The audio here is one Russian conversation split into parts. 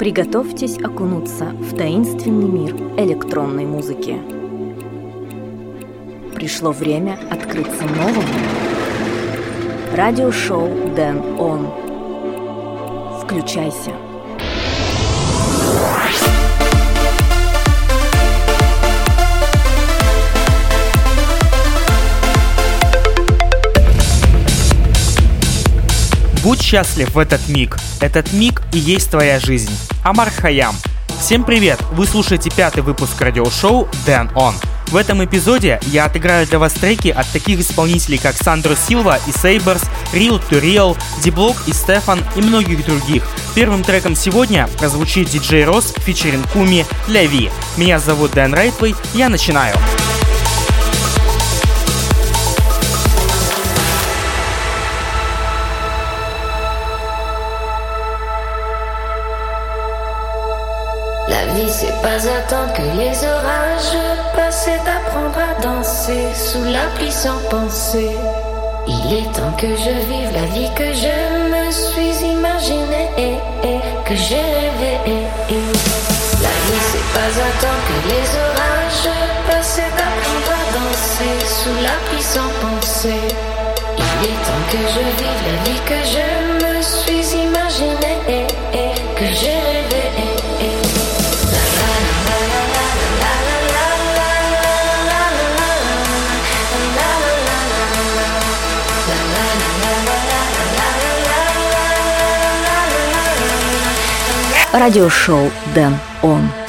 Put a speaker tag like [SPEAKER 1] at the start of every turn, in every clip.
[SPEAKER 1] Приготовьтесь окунуться в таинственный мир электронной музыки. Пришло время открыться новому. Радиошоу Дэн Он. Включайся.
[SPEAKER 2] Будь счастлив в этот миг. Этот миг и есть твоя жизнь. Амар Хаям. Всем привет! Вы слушаете пятый выпуск радиошоу Дэн Он. В этом эпизоде я отыграю для вас треки от таких исполнителей, как Сандро Силва и Сейберс, Real to Real, Диблок и Стефан и многих других. Первым треком сегодня прозвучит диджей Рос фичеринг Куми Ляви. Меня зовут Дэн Райтвей, я начинаю.
[SPEAKER 3] pas sous la pluie sans penser. Il est temps que je vive la vie que je me suis imaginée et, que j'ai rêvé. La vie c'est pas attendre que les orages passent et apprendre à danser sous la pluie sans penser. Il est temps que je vive la vie que je
[SPEAKER 1] радиошоу Дэн Он.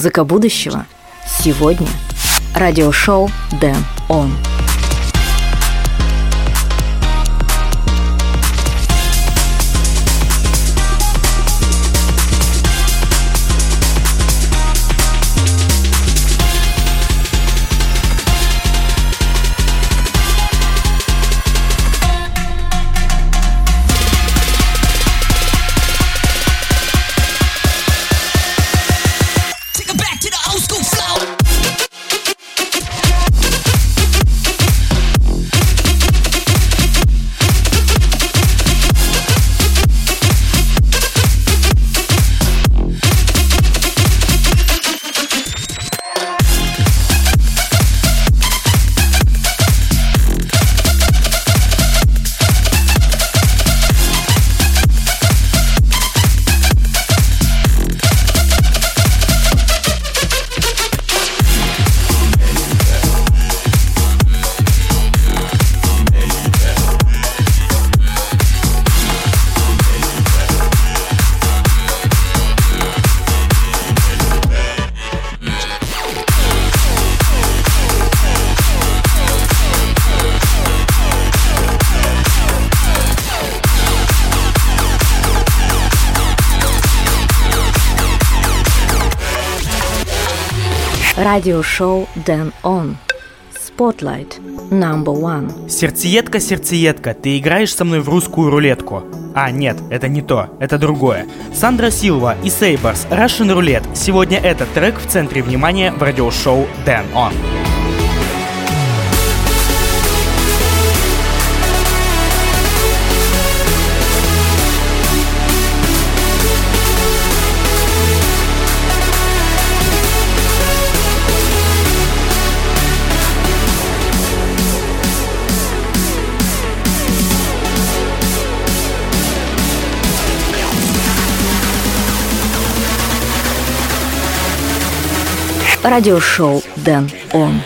[SPEAKER 1] Музыка будущего. Сегодня. Радиошоу Дэн Он. Радиошоу Дэн Он. Spotlight. Number one.
[SPEAKER 2] Сердцеедка, сердцеедка, ты играешь со мной в русскую рулетку. А, нет, это не то, это другое. Сандра Силва и Сейберс, Russian Roulette. Сегодня этот трек в центре внимания в радиошоу Дэн Он.
[SPEAKER 1] Радиошоу Дэн Он.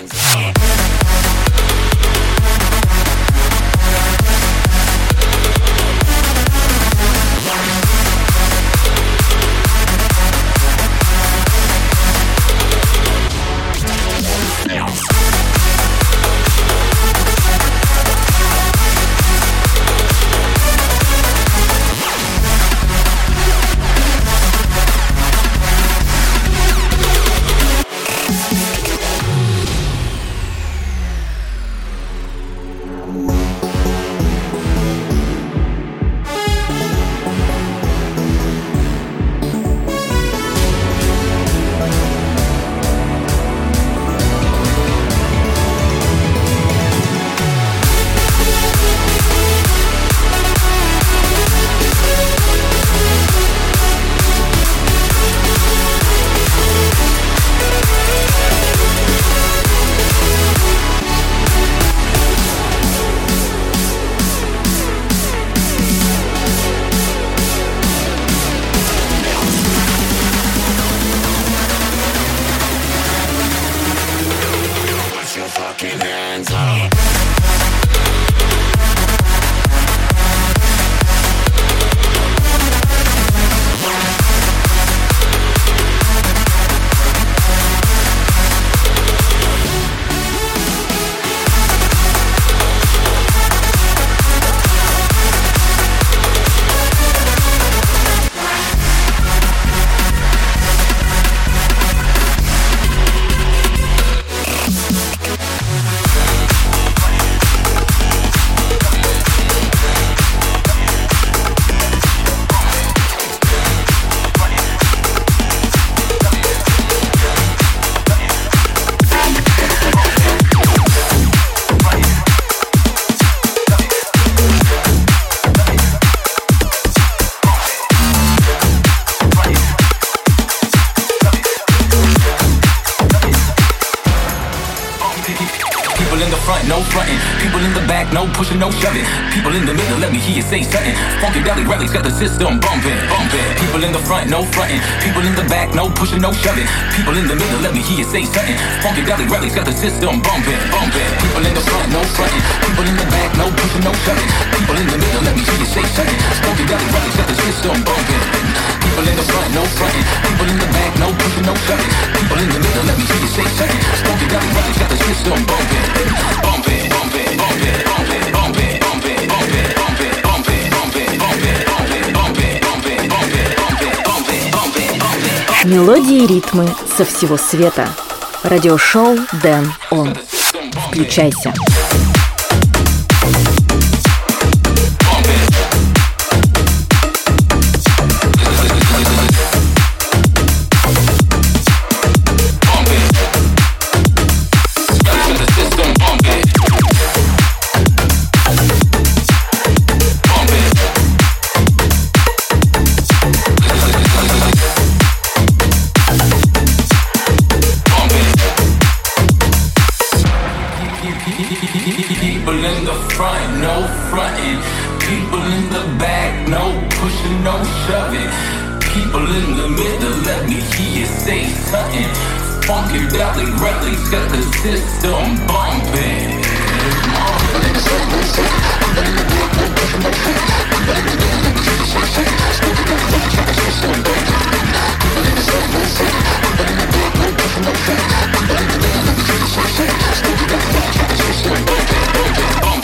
[SPEAKER 4] he is say something. Funky Valley Rally's got the system bumping.
[SPEAKER 5] Мелодии и ритмы со всего света. Радиошоу Дэн Он. Включайся.
[SPEAKER 4] The back, no pushing, no shoving. People in the middle, let me hear you say something. Funky belly relics got the system bumping. Got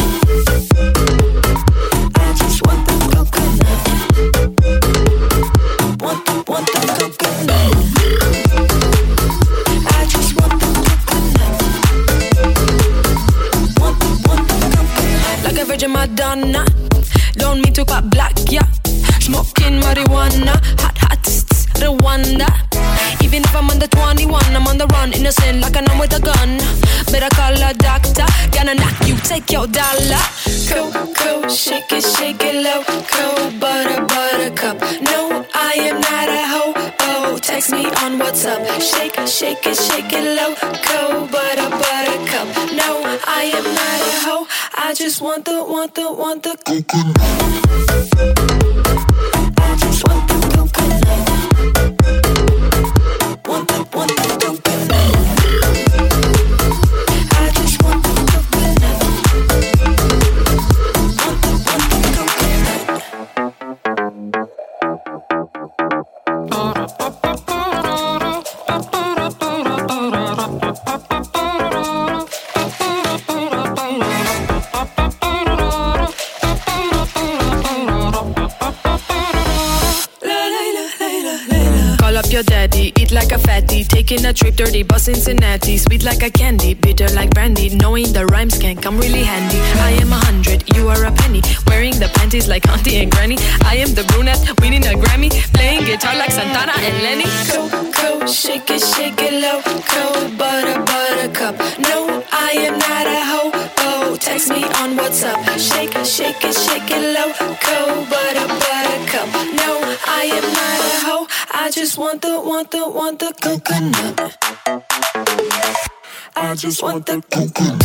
[SPEAKER 6] Even if I'm under 21, I'm on the run. Innocent like I'm with a gun. Better call a doctor. Gonna knock you, take your dollar. Go, shake it, shake it low. Go, butter, buttercup. No, I am not a hoe. Oh, text me on WhatsApp. Shake, shake it, shake it low. Go, butter, buttercup. No, I am not a hoe. I just want the, want the, want the coconut. Taking a trip, dirty bus Cincinnati. Sweet like a candy, bitter like brandy. Knowing the rhymes can come really handy. I am a hundred, you are a penny. Wearing the panties like auntie and granny. I am the brunette, winning a Grammy. Playing guitar like Santana and Lenny. Go, shake it, shake it low. Go, butter, buttercup. No, I am not a hoe text me on WhatsApp. Shake it, shake it, shake it but butter, buttercup. No, I am not a hoe. I just want the, want the, want the coconut. I just want the coconut.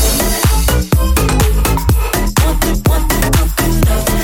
[SPEAKER 6] Want the, want the coconut.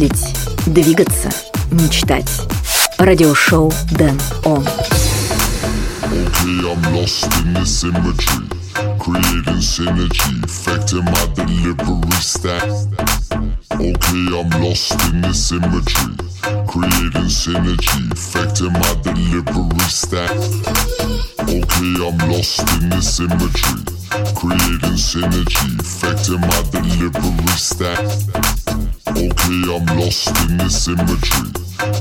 [SPEAKER 7] Мыслить, двигаться, мечтать. Радиошоу Дэн Он.
[SPEAKER 8] Okay, I'm lost in this imagery, creating synergy, affecting my delivery stack. Okay, I'm lost in this imagery, creating synergy, affecting my delivery stack. Okay, I'm lost in this imagery, creating synergy, affecting my delivery stack. Okay, I'm lost in this imagery,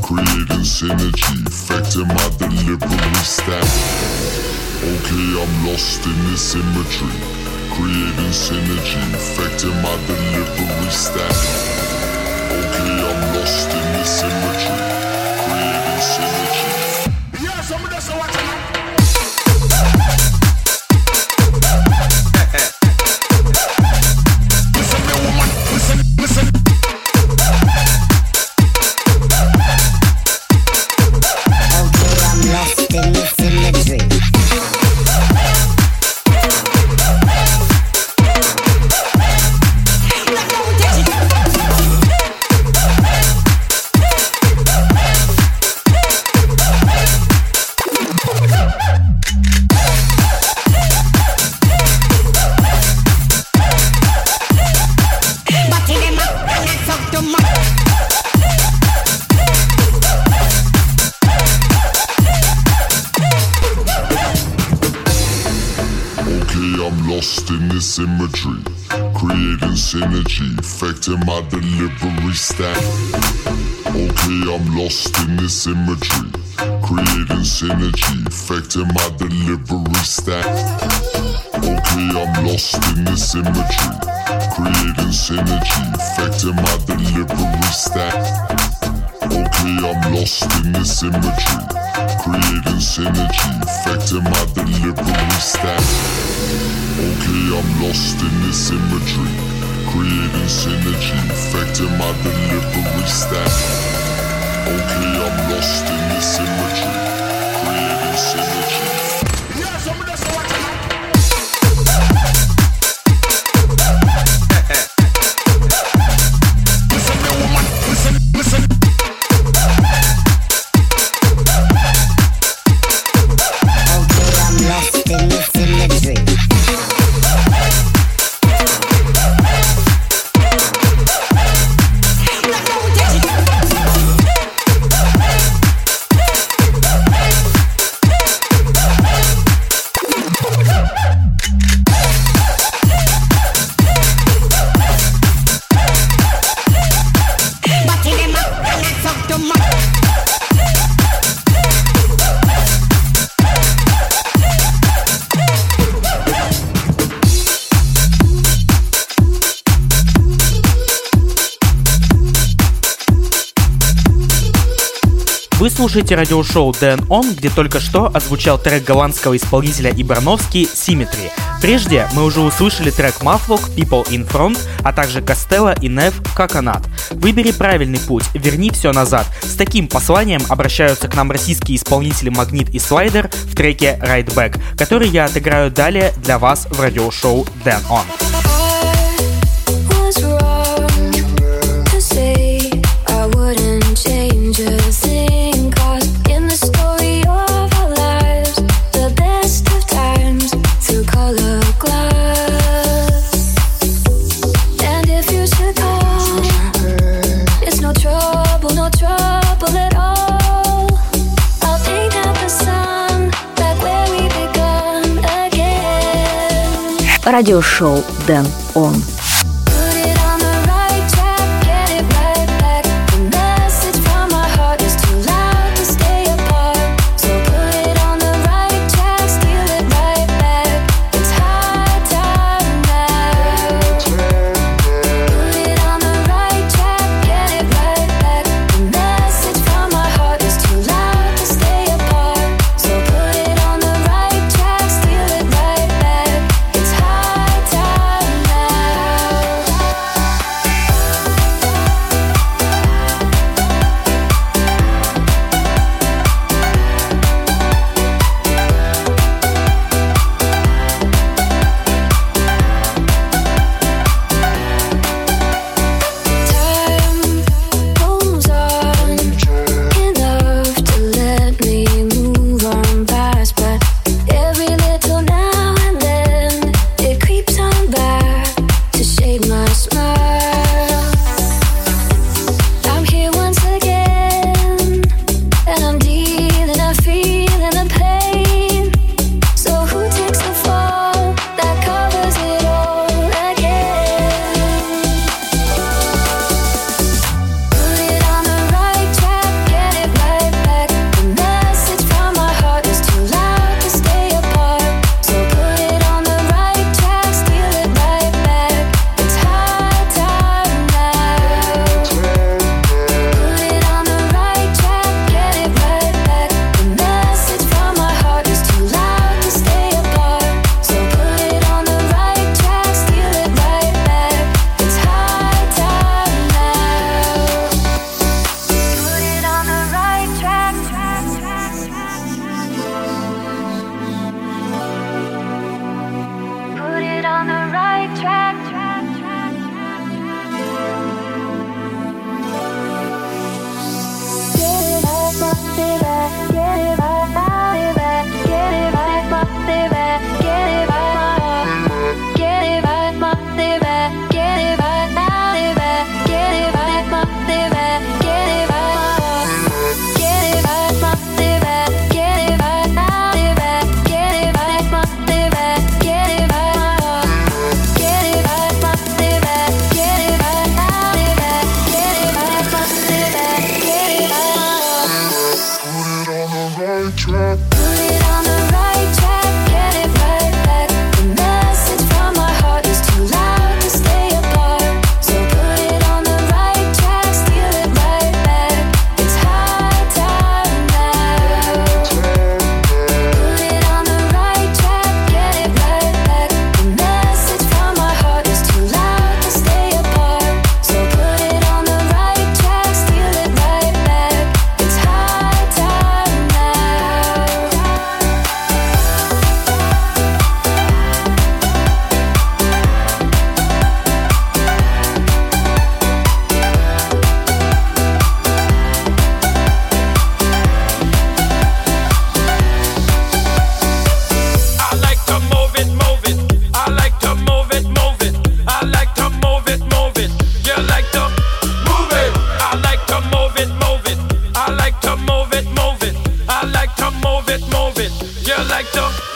[SPEAKER 8] creating synergy, affecting my delivery stack. Okay, I'm lost in this imagery, creating synergy, affecting my delivery stack. Okay, I'm lost in this imagery, creating synergy.
[SPEAKER 9] Yeah, somebody that's watching.
[SPEAKER 8] Synergy, my delivery stack. Okay, I'm lost in this imagery, creating synergy, affecting my delivery delivery stack. Okay, I'm lost in this imagery, creating synergy.
[SPEAKER 2] Слушаете радиошоу Дэн Он, где только что озвучал трек голландского исполнителя Ибрановский «Symmetry». Прежде мы уже услышали трек Maflock «People in Front», а также Костелло и Нев «Coconut». Выбери правильный путь, верни все назад. С таким посланием обращаются к нам российские исполнители Магнит и Слайдер в треке «Right Back», который я отыграю далее для вас в радиошоу Дэн Он.
[SPEAKER 7] Радиошоу Дэн Он.
[SPEAKER 10] move it, move it. You like to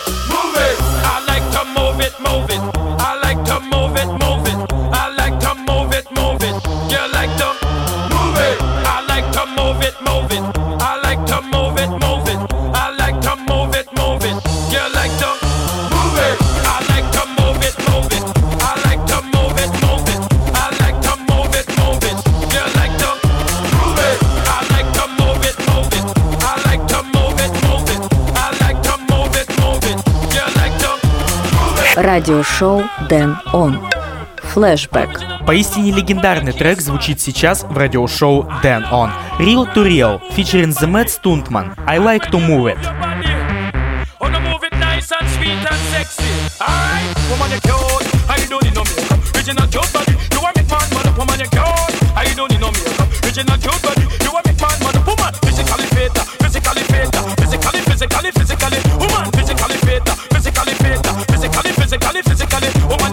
[SPEAKER 11] Радиошоу Дэн Он. Флэшбэк.
[SPEAKER 2] Поистине легендарный трек звучит сейчас в радиошоу Dan On. Real to Real, featuring The Mad Stuntman. I like to move it.
[SPEAKER 12] Original cute body, you a make man man. Woman you cute, I don't need no makeup. Original cute body, you a make man man. Woman, physically fit, physically fit, physically, physically, physically.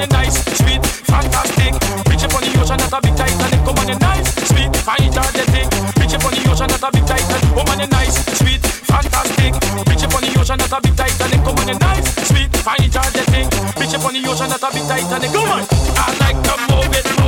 [SPEAKER 12] Woman you nice, sweet, fantastic. Reach up on the ocean, not a big Titanic. Woman you nice, sweet, fine, energetic. Reach up on the ocean, not a big Titanic. Woman you nice, sweet, fantastic. Reach up on the ocean, not a big Titanic. Come on, you nice, sweet, fine, energetic. Reach up on the ocean, not a big Titanic. Come on, I like to move it,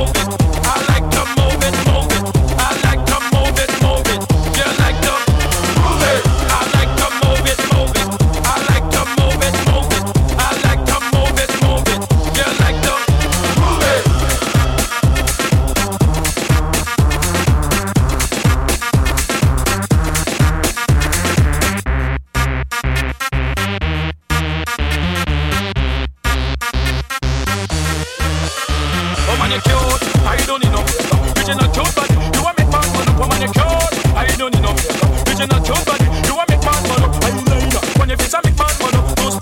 [SPEAKER 12] Woman, you cute. I don't need no makeup. Original cute body. You a make man man up. Woman, you cute. I don't need no makeup. Original cute body. You a make man man up. Eyeliner. When your face a make man man up. Nose.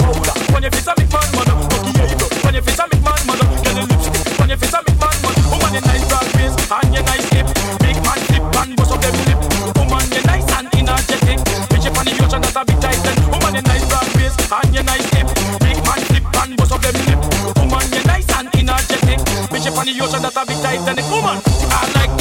[SPEAKER 12] When your face a make man man up. Lucky eyebrow. When your face a make man man. Get a lipstick. When your face a make man man. Woman, you nice broad face and you nice hip. Big man flip and bust up them lip. Woman, you nice and energetic. Bitch on the ocean, that's a big titan. Woman, you nice broad face and you nice on the ocean, that's a big Titanic. Woman, I like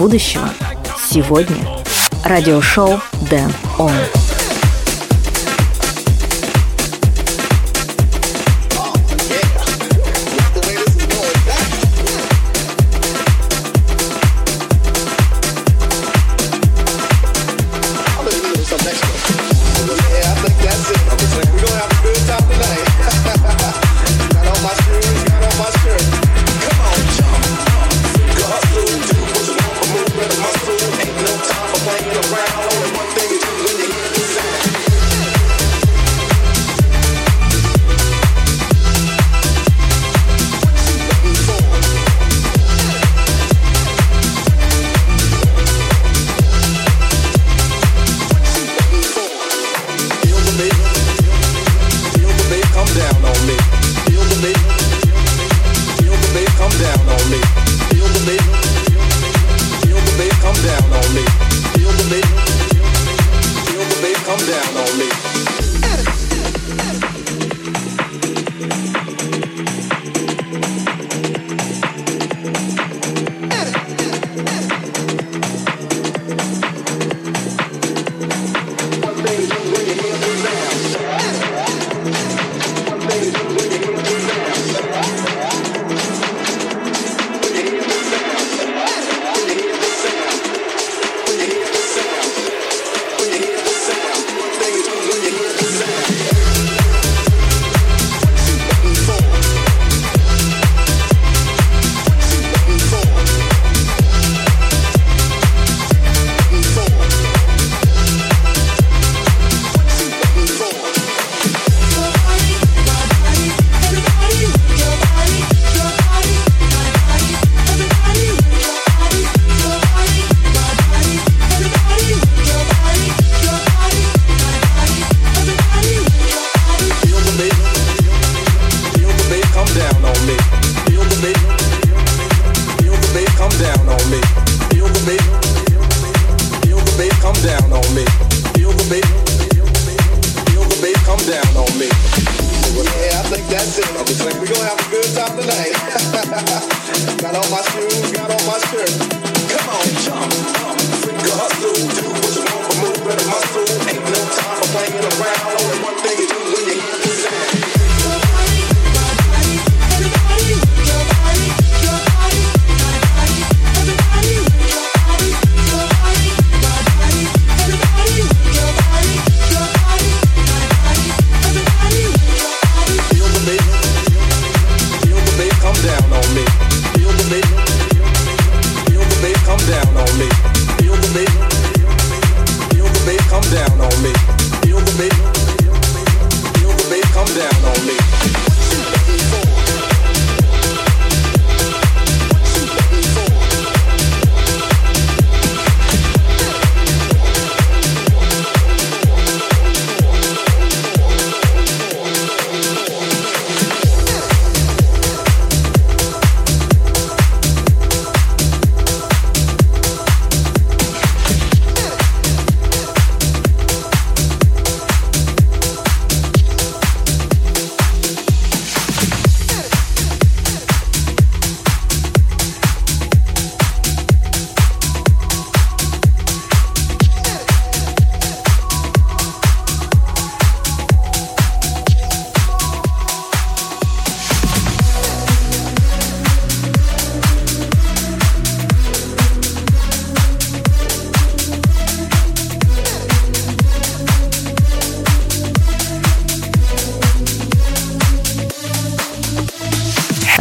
[SPEAKER 11] будущего. Сегодня. Радиошоу Дэн Он.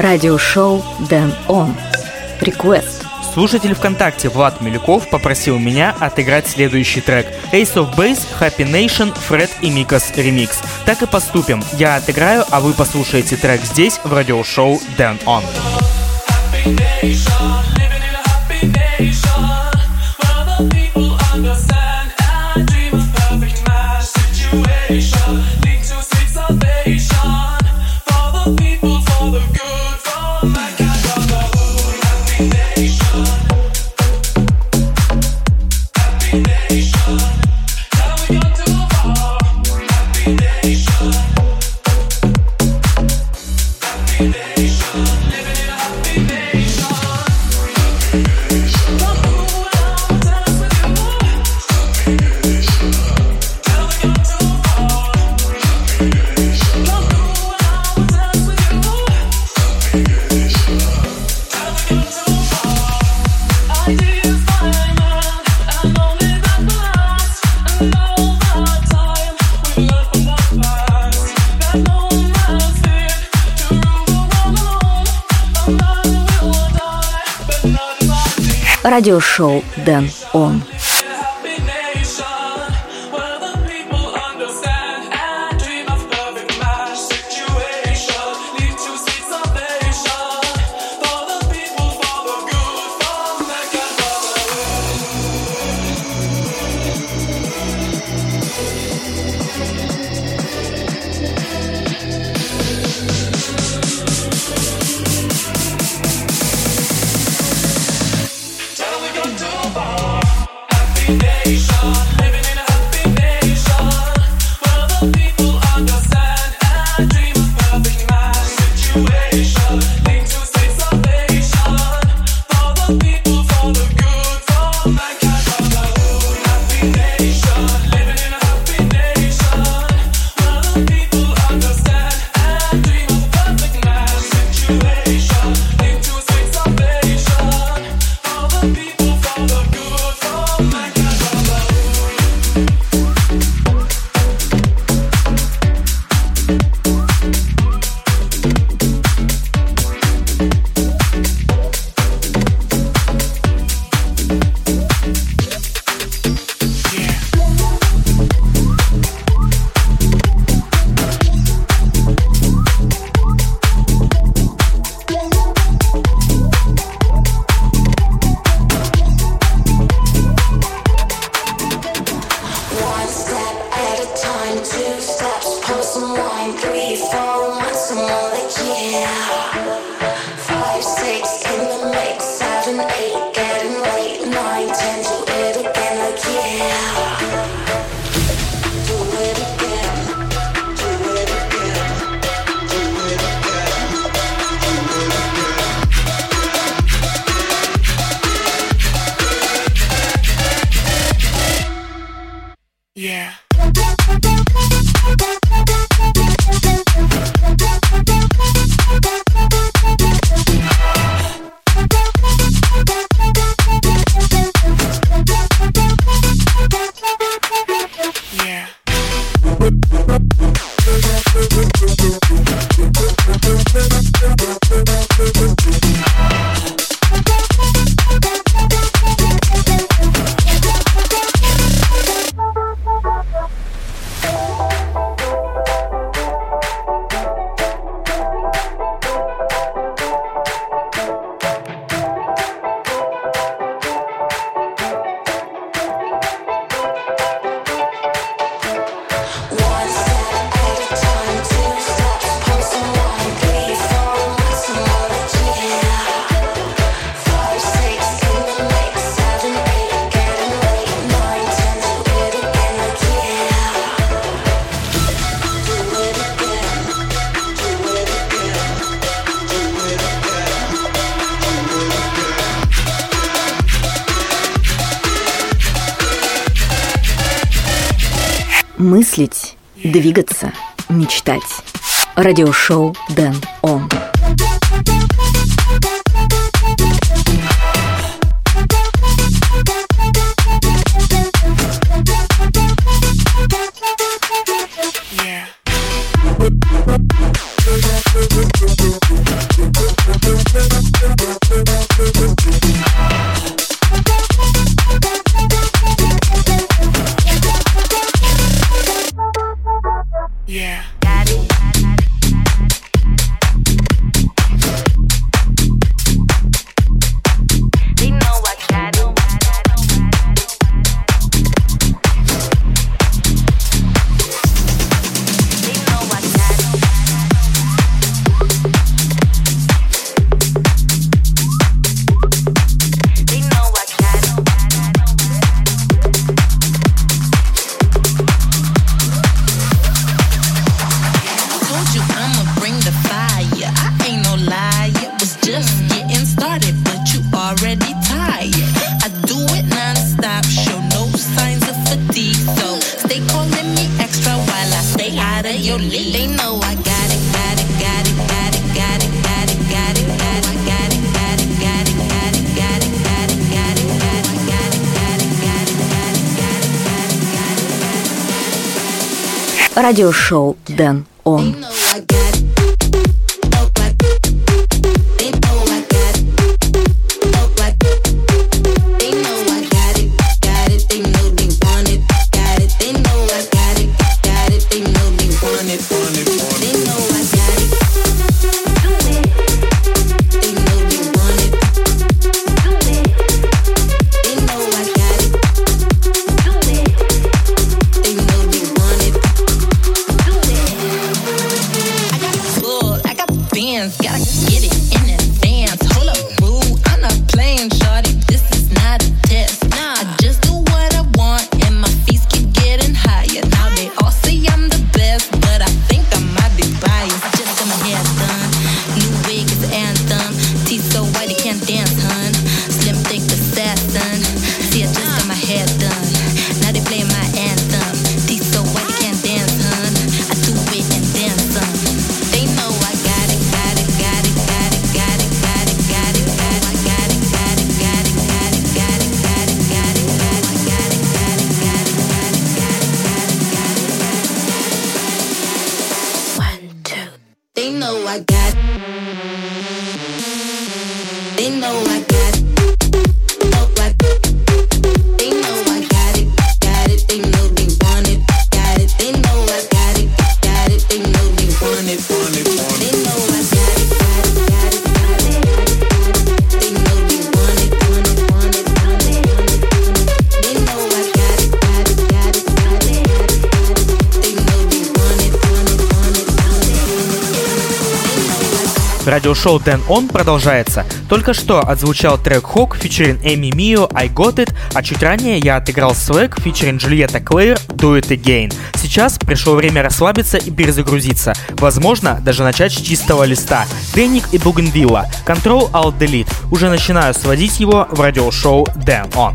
[SPEAKER 1] Радиошоу Дэн Он. Request.
[SPEAKER 13] Слушатель ВКонтакте Влад Милюков попросил меня отыграть следующий трек. Ace of Base, Happy Nation, Фред и Микас ремикс. Так и поступим. Я отыграю, а вы послушаете трек здесь, в радиошоу Дэн Он. Lead baby.
[SPEAKER 1] Радиошоу Дэн Он.
[SPEAKER 5] Мыслить, двигаться, мечтать. Радиошоу Дэн Он. Радиошоу Дэн
[SPEAKER 2] Радиошоу Дэн Он продолжается. Только что отзвучал трек Хок фичерин Эми Мио I Got It, а чуть ранее я отыграл свек фичерин Джульетта Клэйр Do It Again. Сейчас пришло время расслабиться и перезагрузиться. Возможно, даже начать с чистого листа. Денник и Бугенвилла. Control Alt Delete. Уже начинаю сводить его в радиошоу Дэн Он.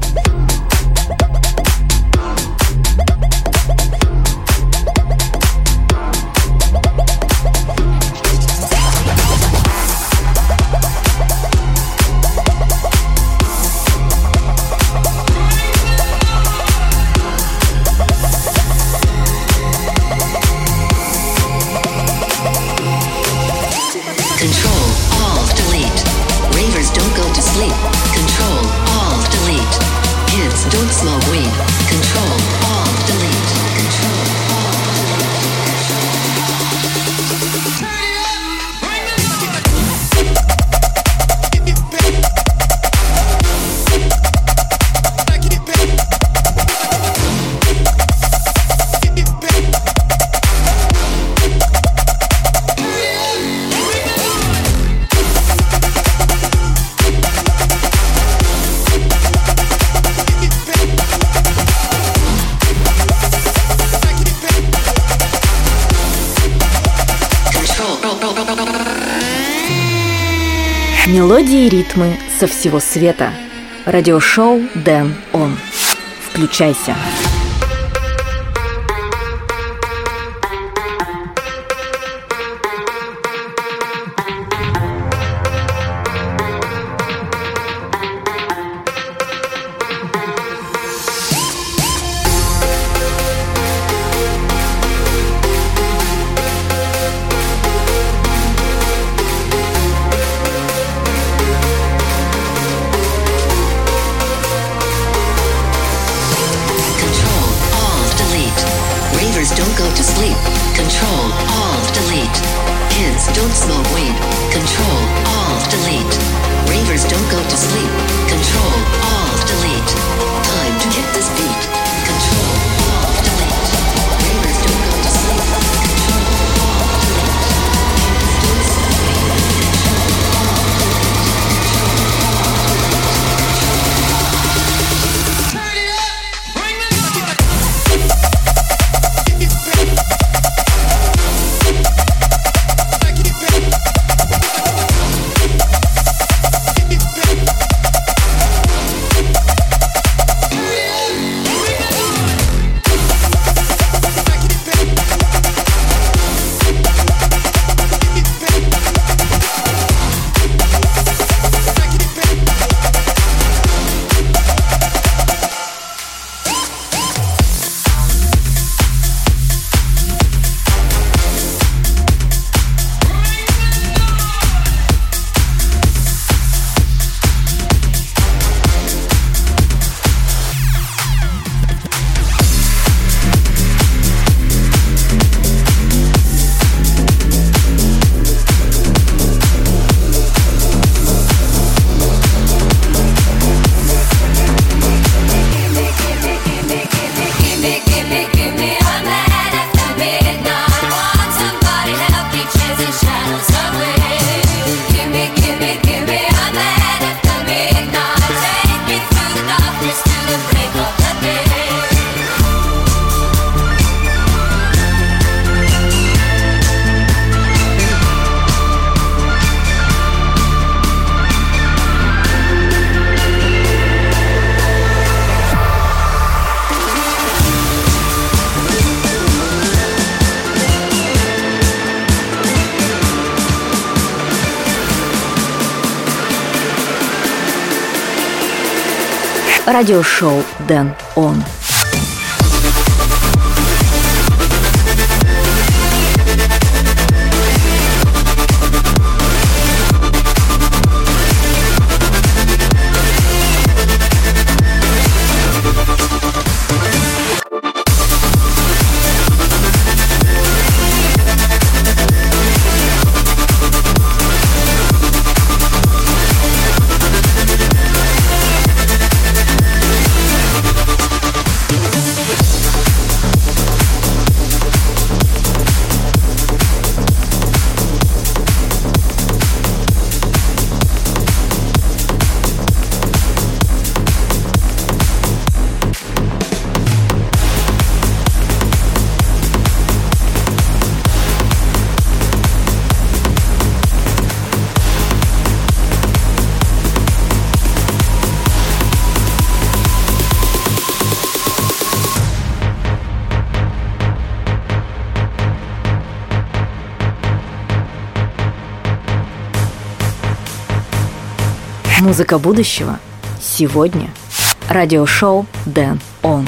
[SPEAKER 2] Мелодии и ритмы со всего света. Радиошоу Дэн Он. Включайся.
[SPEAKER 14] Control, Alt, Delete. Kids don't
[SPEAKER 8] smoke weed. Control, Alt, Delete. Ravers don't go to sleep. Control, Alt, Delete. Time to hit this beat.
[SPEAKER 5] Радиошоу Дэн Он.
[SPEAKER 15] Музыка будущего сегодня. Радиошоу Дэн Он.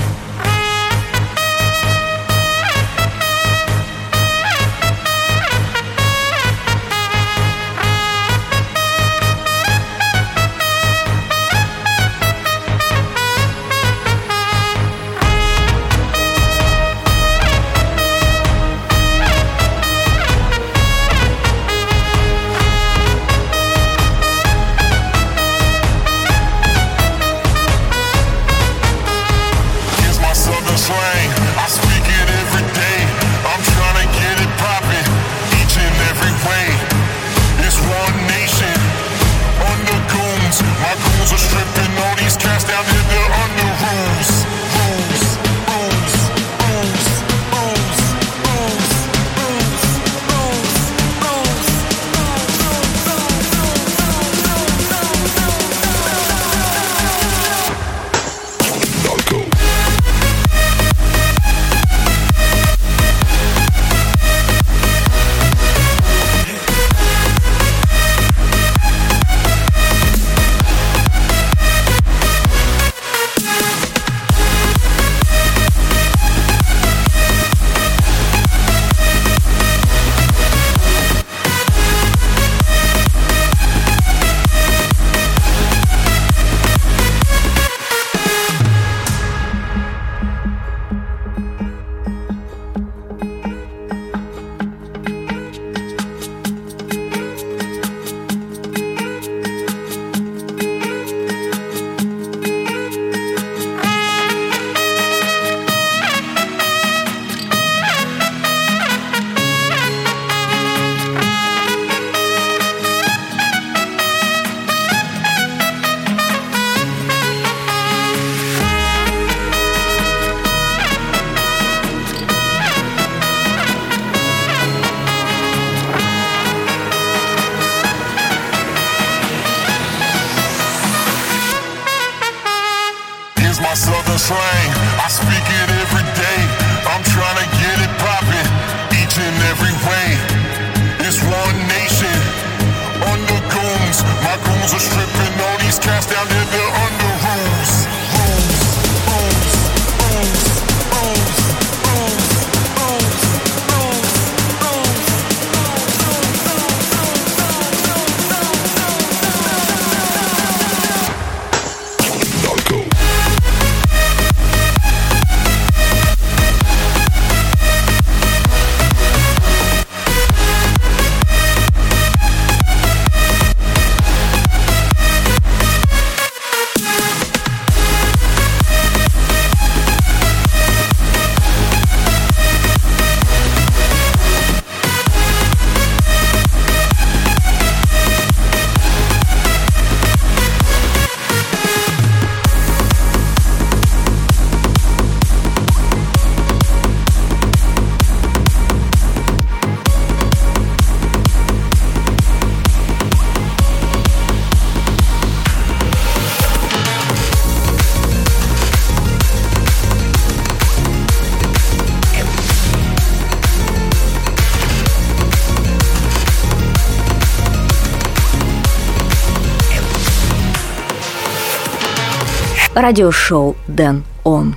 [SPEAKER 15] радиошоу «Дэн Он».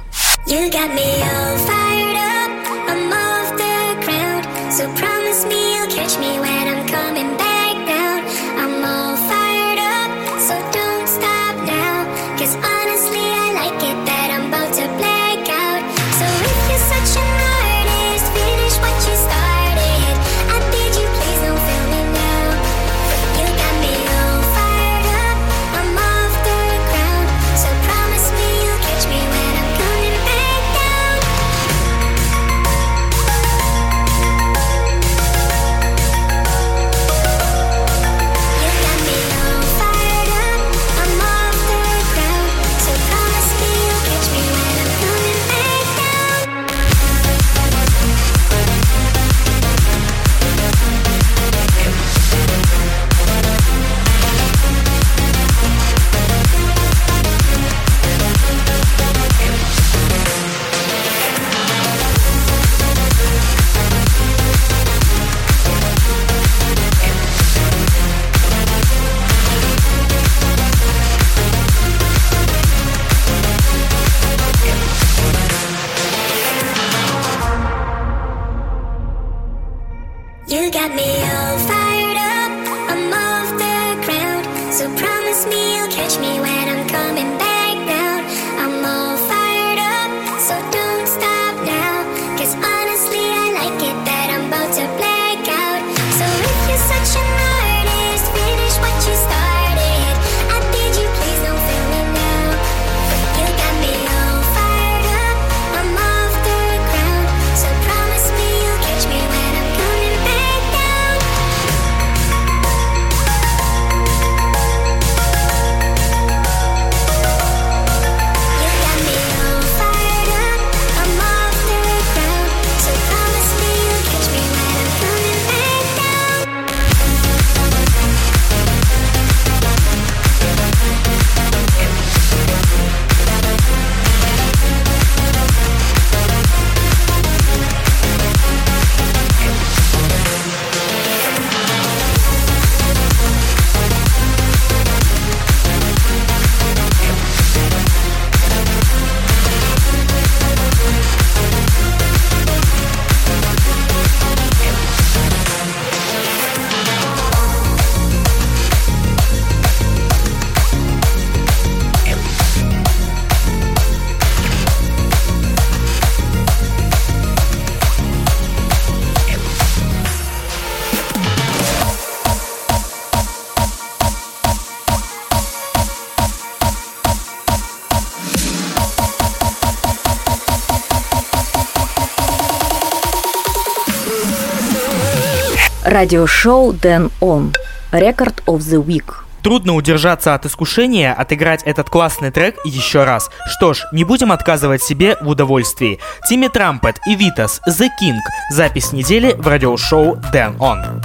[SPEAKER 5] Радиошоу Дэн Он. Рекорд of the Week.
[SPEAKER 2] Трудно удержаться от искушения отыграть этот классный трек еще раз. Что ж, не будем отказывать себе в удовольствии. Тимми Трампет и Витас, The King. Запись недели в радиошоу Дэн Он.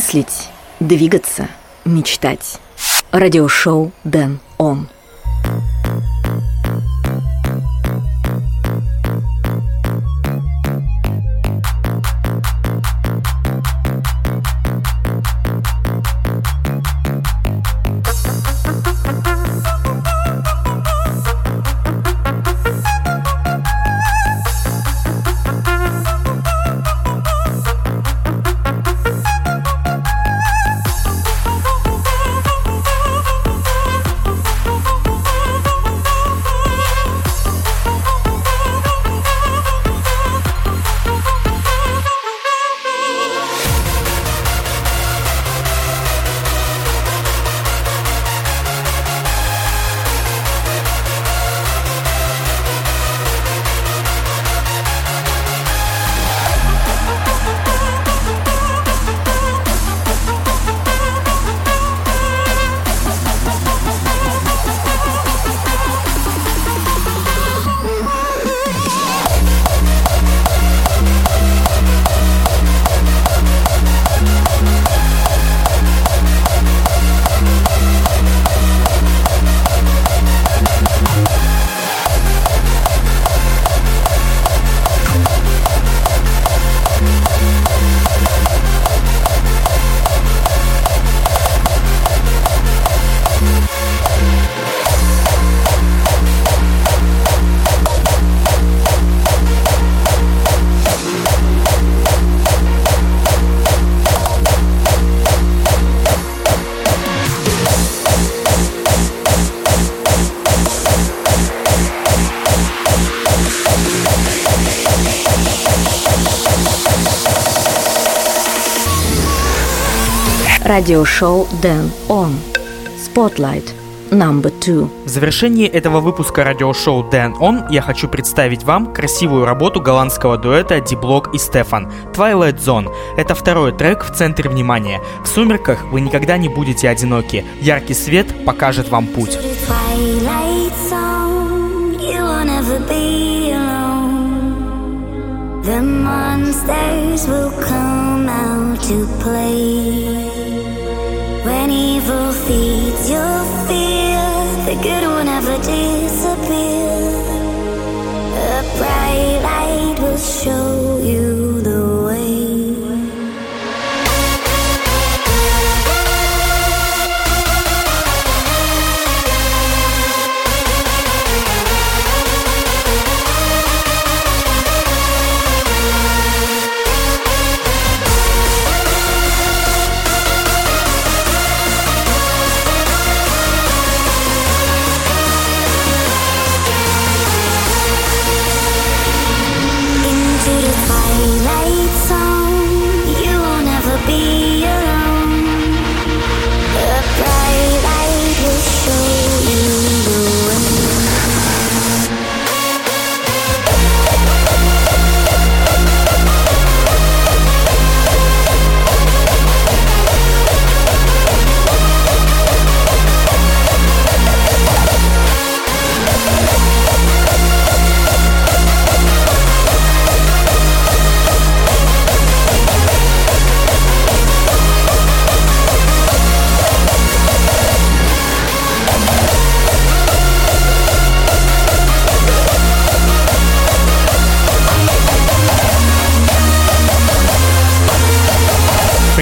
[SPEAKER 1] Мыслить, двигаться, мечтать. Радиошоу Дэн Он. Радиошоу Дэн Он. Spotlight. Number two.
[SPEAKER 16] В завершении этого выпуска радиошоу Дэн Он я хочу представить вам красивую работу голландского дуэта Диблок и Стефан Twilight Zone. Это второй трек в центре внимания. В сумерках вы никогда не будете одиноки. Яркий свет покажет вам путь. The monsters will come to play. When evil feeds your fear, the good will never disappear. A bright light will show you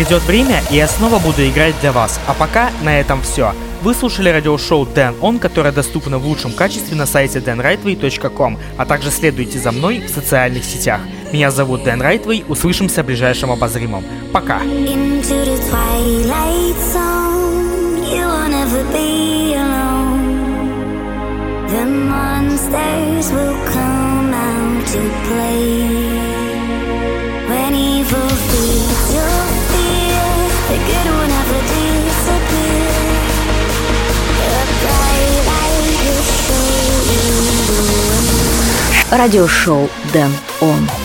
[SPEAKER 16] Придет время, и я снова буду играть для вас. А пока на этом все. Вы слушали радиошоу Дэн Он, которое доступно в лучшем качестве на сайте danrightway.com, а также следуйте за мной в социальных сетях. Меня зовут Дэн Райтвей, услышимся в ближайшем обозримом. Пока! The monsters will come out to play
[SPEAKER 1] Радиошоу Дэн Он.